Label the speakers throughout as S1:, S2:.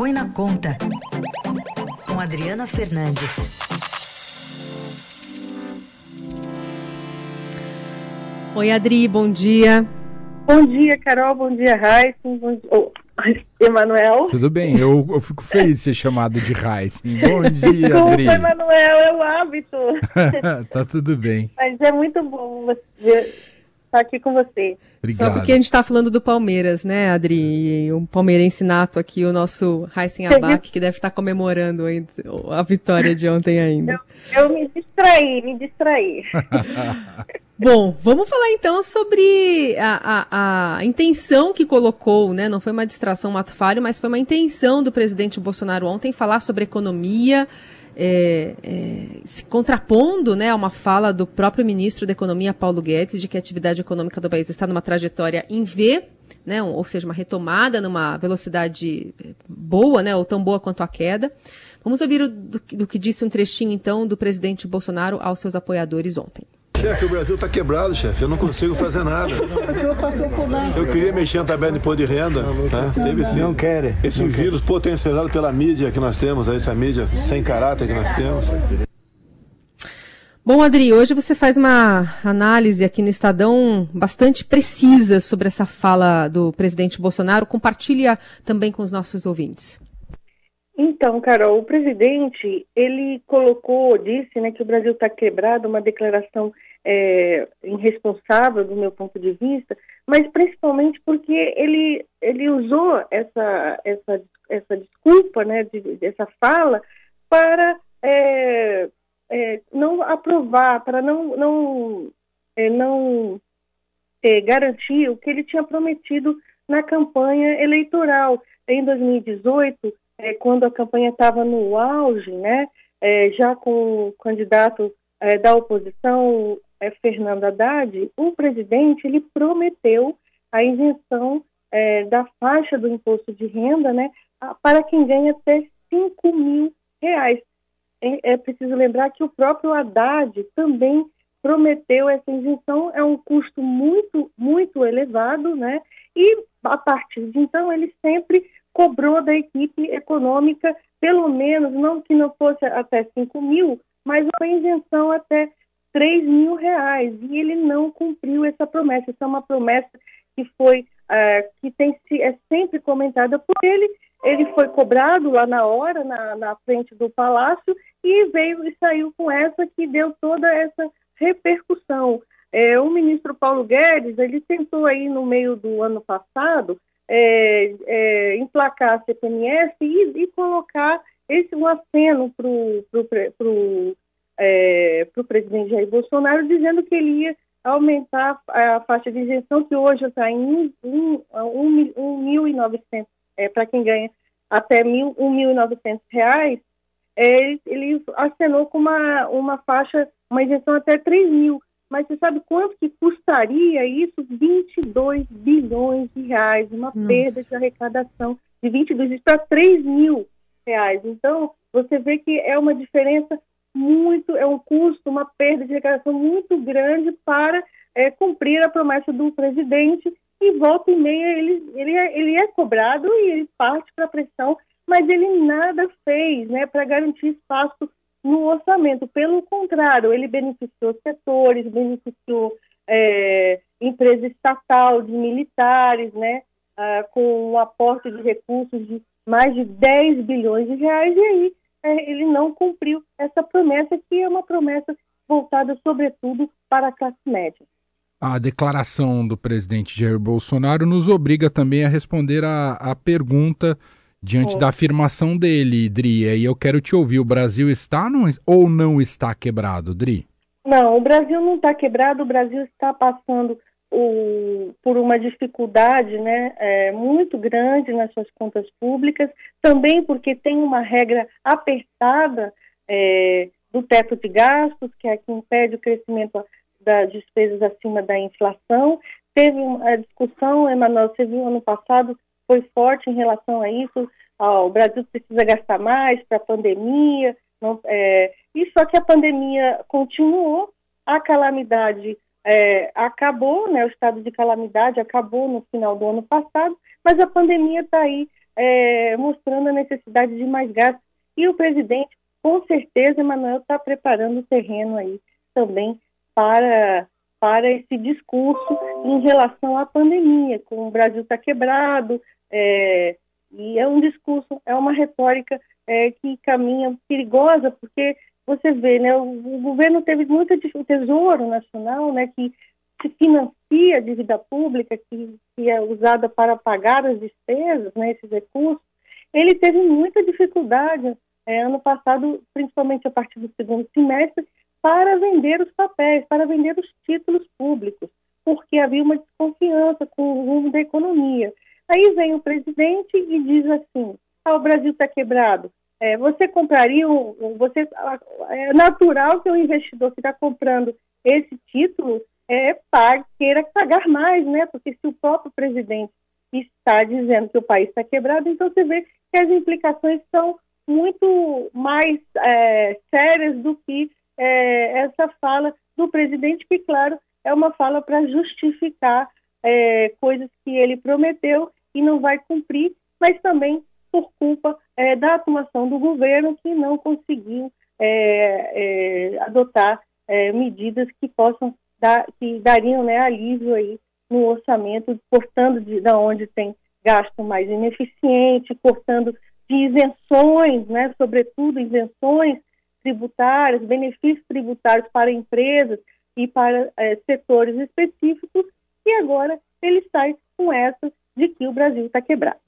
S1: Põe na Conta, com Adriana Fernandes.
S2: Oi, Adri, bom dia.
S3: Bom dia, Carol, bom dia, Raíssa, bom dia... Oh, Emanuel.
S4: Tudo bem, eu, eu, fico feliz de ser chamado de Raíssa. Bom dia, Desculpa, Adri.
S3: Emanuel, é o hábito.
S4: tá tudo bem.
S3: Mas é muito bom você estar aqui com você.
S2: Obrigado. Só porque a gente está falando do Palmeiras, né, Adri? Um palmeirense nato aqui, o nosso Raíssen Abac, que deve estar comemorando a vitória de ontem ainda.
S3: Eu, eu me distraí, me distraí.
S2: Bom, vamos falar então sobre a, a, a, intenção que colocou, né? Não foi uma distração, um ato falho, mas foi uma intenção do presidente Bolsonaro ontem falar sobre economia é, é, se contrapondo né, a uma fala do próprio ministro da Economia, Paulo Guedes, de que a atividade econômica do país está numa trajetória em V, né, ou seja, uma retomada numa velocidade boa, né, ou tão boa quanto a queda. Vamos ouvir o, do, do que disse um trechinho, então, do presidente Bolsonaro aos seus apoiadores ontem.
S5: Chefe, o Brasil está quebrado, chefe. Eu não consigo fazer nada.
S6: O senhor passou por nada.
S5: Eu queria mexer na tabela de imposto de renda. Tá? Teve sim.
S6: Não quer.
S5: Esse
S6: não
S5: vírus potencializado pela mídia que nós temos, essa mídia sem caráter que nós temos.
S2: Bom, Adri, hoje você faz uma análise aqui no Estadão bastante precisa sobre essa fala do presidente Bolsonaro. Compartilha também com os nossos ouvintes.
S3: Então, Carol, o presidente, ele colocou, disse né, que o Brasil está quebrado, uma declaração é, irresponsável do meu ponto de vista, mas principalmente porque ele, ele usou essa, essa, essa desculpa, né, de, essa fala, para é, é, não aprovar, para não, não, é, não é, garantir o que ele tinha prometido na campanha eleitoral. Em 2018, é, quando a campanha estava no auge, né, é, já com o candidato é, da oposição, é, Fernando Haddad, o presidente ele prometeu a isenção é, da faixa do imposto de renda né, para quem ganha até 5 mil reais. É, é preciso lembrar que o próprio Haddad também prometeu essa isenção, é um custo muito, muito elevado, né? E a partir de então ele sempre cobrou da equipe econômica, pelo menos, não que não fosse até 5 mil, mas uma isenção até 3 mil reais. E ele não cumpriu essa promessa. Essa é uma promessa que foi, uh, que tem é sempre comentada por ele. Ele foi cobrado lá na hora, na, na frente do palácio, e veio e saiu com essa que deu toda essa repercussão. É, o ministro Paulo Guedes, ele tentou aí no meio do ano passado é, é, emplacar a CPMS e, e, colocar esse um aceno para o é, presidente Jair Bolsonaro, dizendo que ele ia aumentar a, faixa de isenção, que hoje está em 1.900, é, para quem ganha até 1.900 reais, é, ele acenou com uma, uma faixa, uma isenção até 3 mil. Mas você sabe quanto que custaria isso? 22 bilhões de reais, uma Nossa. perda de arrecadação de 22 para 3 mil reais. Então, você vê que é uma diferença muito, é um custo, uma perda de arrecadação muito grande para é, cumprir a promessa do presidente e volta e meia ele, ele, é, ele é cobrado e ele parte para a pressão, mas ele nada fez né, para garantir espaço no orçamento. Pelo contrário, ele beneficiou setores, beneficiou é, empresa estatal de militares, né, ah, com um aporte de recursos de mais de 10 bilhões de reais, e aí é, ele não cumpriu essa promessa, que é uma promessa voltada, sobretudo, para a classe média.
S4: A declaração do presidente Jair Bolsonaro nos obriga também a responder à pergunta diante da afirmação dele, Dri. E eu quero te ouvir. O Brasil está ou não está quebrado, Dri?
S3: Não, o Brasil não está quebrado. O Brasil está passando o, por uma dificuldade né, é, muito grande nas suas contas públicas, também porque tem uma regra apertada é, do teto de gastos, que é que impede o crescimento das despesas acima da inflação. Teve uma discussão, Emanuel, você viu ano passado, foi forte em relação a isso. O Brasil precisa gastar mais para a pandemia. Não, é, e só que a pandemia continuou, a calamidade é, acabou, né, o estado de calamidade acabou no final do ano passado, mas a pandemia está aí é, mostrando a necessidade de mais gastos. E o presidente, com certeza, Emanuel, está preparando o terreno aí também para, para esse discurso em relação à pandemia, com o Brasil está quebrado, é, e é um discurso, é uma retórica é, que caminha perigosa, porque você vê, né, o, o governo teve muita o Tesouro Nacional, né, que se financia a dívida pública, que, que é usada para pagar as despesas, né, esses recursos, ele teve muita dificuldade é, ano passado, principalmente a partir do segundo semestre, para vender os papéis, para vender os títulos públicos, porque havia uma desconfiança com o rumo da economia. Aí vem o presidente e diz assim: ah, o Brasil está quebrado. É, você compraria, você, é natural que o investidor que está comprando esse título é, pague, queira pagar mais, né? Porque se o próprio presidente está dizendo que o país está quebrado, então você vê que as implicações são muito mais é, sérias do que é, essa fala do presidente, que, claro, é uma fala para justificar é, coisas que ele prometeu e não vai cumprir, mas também por culpa é, da atuação do governo que não conseguiu é, é, adotar é, medidas que possam dar, que dariam né, alívio aí no orçamento, cortando de, de onde tem gasto mais ineficiente, cortando de isenções, né, sobretudo isenções tributárias, benefícios tributários para empresas e para é, setores específicos, e agora ele sai com essa de que o Brasil está quebrado.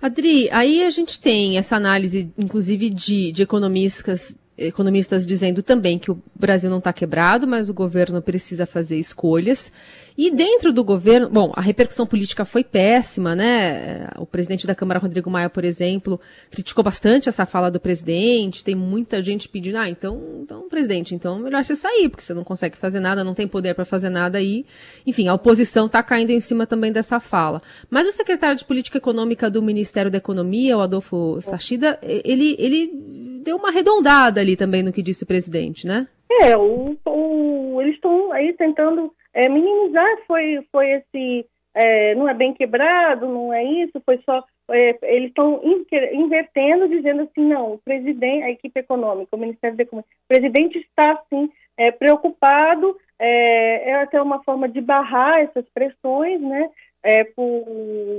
S2: Adri, aí a gente tem essa análise, inclusive, de, de economistas economistas dizendo também que o Brasil não está quebrado, mas o governo precisa fazer escolhas. E dentro do governo, bom, a repercussão política foi péssima, né? O presidente da Câmara, Rodrigo Maia, por exemplo, criticou bastante essa fala do presidente. Tem muita gente pedindo, ah, então, então presidente, então melhor você sair, porque você não consegue fazer nada, não tem poder para fazer nada aí. Enfim, a oposição está caindo em cima também dessa fala. Mas o secretário de Política Econômica do Ministério da Economia, o Adolfo Sachida, ele, ele deu uma arredondada ali também no que disse o presidente, né?
S3: É, o, o eles estão aí tentando é, minimizar, foi, foi esse, é, não é bem quebrado, não é isso, foi só, é, eles estão invertendo, dizendo assim, não, o presidente, a equipe econômica, o Ministério da Economia, o presidente está, assim, preocupado, é, é até uma forma de barrar essas pressões, né, é, por,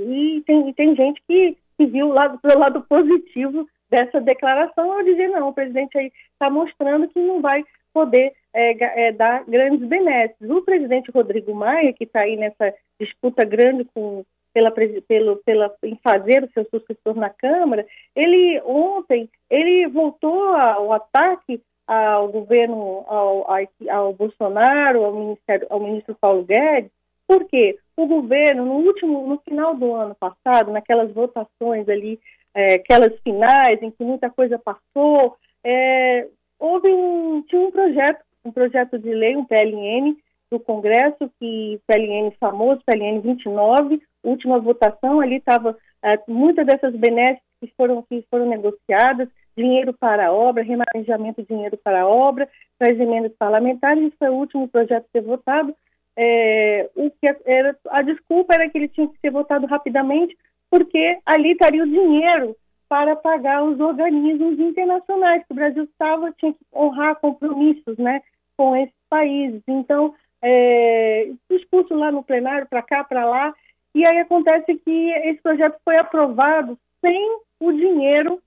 S3: e, tem, e tem gente que, que viu o pelo lado positivo dessa declaração ao dizer não, o presidente aí está mostrando que não vai poder é, é, dar grandes benesses. O presidente Rodrigo Maia, que está aí nessa disputa grande com pela, pelo, pela, em fazer o seu sucessor na Câmara, ele ontem ele voltou ao ataque ao governo, ao, ao Bolsonaro, ao, ministério, ao ministro Paulo Guedes, porque o governo, no último, no final do ano passado, naquelas votações ali é, aquelas finais em que muita coisa passou, é, houve um, tinha um projeto, um projeto de lei, um PLN do Congresso, que PLN famoso, PLN 29, última votação, ali estava é, muitas dessas benesses que foram, que foram negociadas, dinheiro para obra, remanejamento de dinheiro para obra, para as emendas parlamentares, isso foi o último projeto a ser votado. É, o que era, a desculpa era que ele tinha que ser votado rapidamente, porque ali estaria o dinheiro para pagar os organismos internacionais, que o Brasil estava, tinha que honrar compromissos né, com esses países. Então, é, discurso lá no plenário, para cá, para lá, e aí acontece que esse projeto foi aprovado sem o dinheiro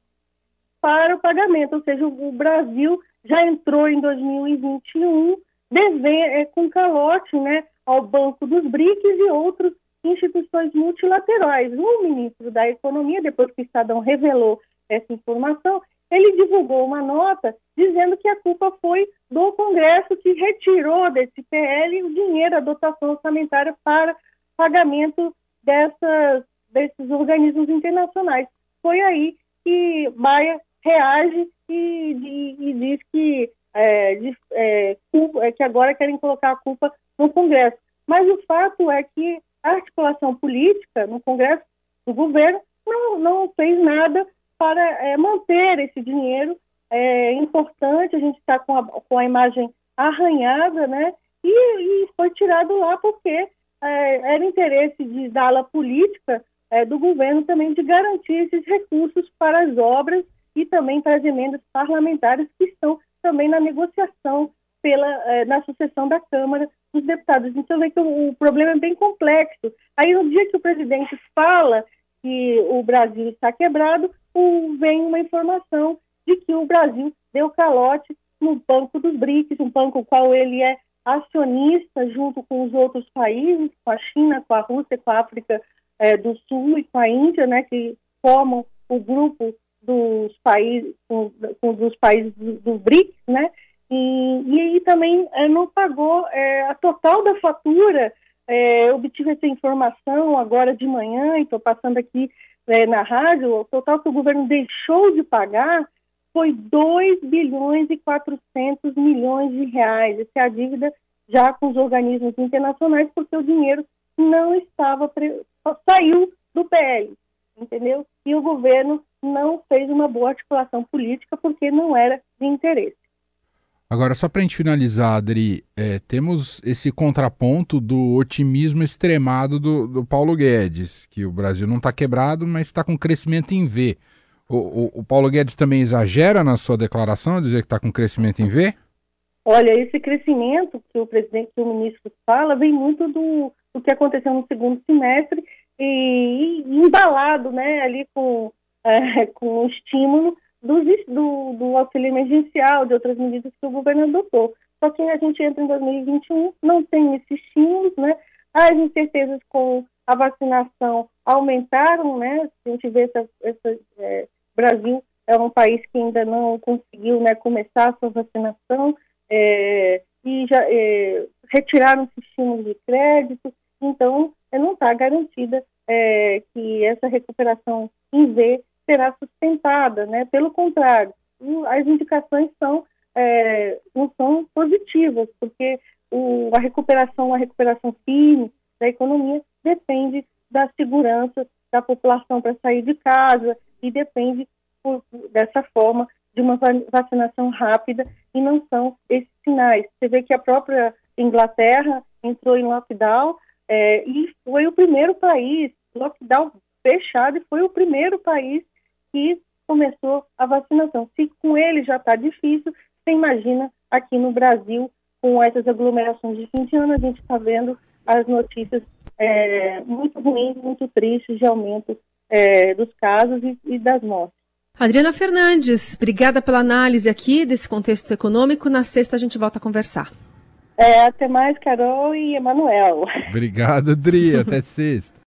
S3: para o pagamento, ou seja, o Brasil já entrou em 2021 dever, é, com calote né, ao Banco dos BRICS e outros instituições multilaterais. O ministro da Economia, depois que o Estadão revelou essa informação, ele divulgou uma nota dizendo que a culpa foi do Congresso que retirou desse PL o dinheiro, a dotação orçamentária para pagamento dessas, desses organismos internacionais. Foi aí que Maia reage e, e, e diz que, é, de, é, culpa, é, que agora querem colocar a culpa no Congresso. Mas o fato é que articulação política no Congresso do governo não, não fez nada para é, manter esse dinheiro é importante, a gente está com a, com a imagem arranhada, né? E, e foi tirado lá porque é, era interesse de da ala política é, do governo também de garantir esses recursos para as obras e também para as emendas parlamentares que estão também na negociação pela, é, na sucessão da Câmara dos Deputados. Então, vê que o, o, problema é bem complexo. Aí, no dia que o presidente fala que o Brasil está quebrado, vem uma informação de que o Brasil deu calote no Banco dos BRICS, um banco qual ele é acionista junto com os outros países, com a China, com a Rússia, com a África é, do Sul e com a Índia, né, que formam o grupo dos países, com, com dos países do, do BRICS, né, e, e aí também é, não pagou é, a total da fatura. É, obtive essa informação agora de manhã e estou passando aqui na rádio. O total que o governo deixou de pagar foi 2 bilhões e 400 milhões de reais. Essa é a dívida já com os organismos internacionais, porque o dinheiro não estava, pre... saiu do PL, entendeu? E o governo não fez uma boa articulação política porque não era de interesse.
S4: Agora, só para a gente finalizar, Adri, é, temos esse contraponto do otimismo extremado do, do Paulo Guedes, que o Brasil não está quebrado, mas está com crescimento em V. O, o, o, Paulo Guedes também exagera na sua declaração, dizer que está com crescimento em V?
S3: Olha, esse crescimento que o presidente e o ministro fala vem muito do, do que aconteceu no segundo semestre e, e embalado né, ali com, é, com o estímulo do, do, do auxílio emergencial, de outras medidas que o governo adotou. Só que a gente entra em 2021, não tem esses estímulos, né? As incertezas com a vacinação aumentaram, né? A gente vê essa, essa é, Brasil é um país que ainda não conseguiu né, começar a sua vacinação é, e já é, retiraram os estímulos de crédito, então é, não está garantida é, que essa recuperação em V será sustentada, né? Pelo contrário, as indicações são é, não são positivas, porque o, a recuperação, a recuperação firme da economia depende da segurança da população para sair de casa, e depende, por, dessa forma, de uma vacinação rápida e não são esses sinais. Você vê que a própria Inglaterra entrou em lockdown é, e foi o primeiro país, lockdown fechado, e foi o primeiro país que começou a vacinação. Se com ele já está difícil, você imagina aqui no Brasil, com essas aglomerações de fim de ano, a gente está vendo as notícias é, muito ruins, muito tristes de aumento é, dos casos e, e das mortes.
S2: Adriana Fernandes, obrigada pela análise aqui desse contexto econômico. Na sexta a gente volta a conversar.
S3: É, até mais, Carol e Emanuel.
S4: Obrigado, Adri. Até sexta.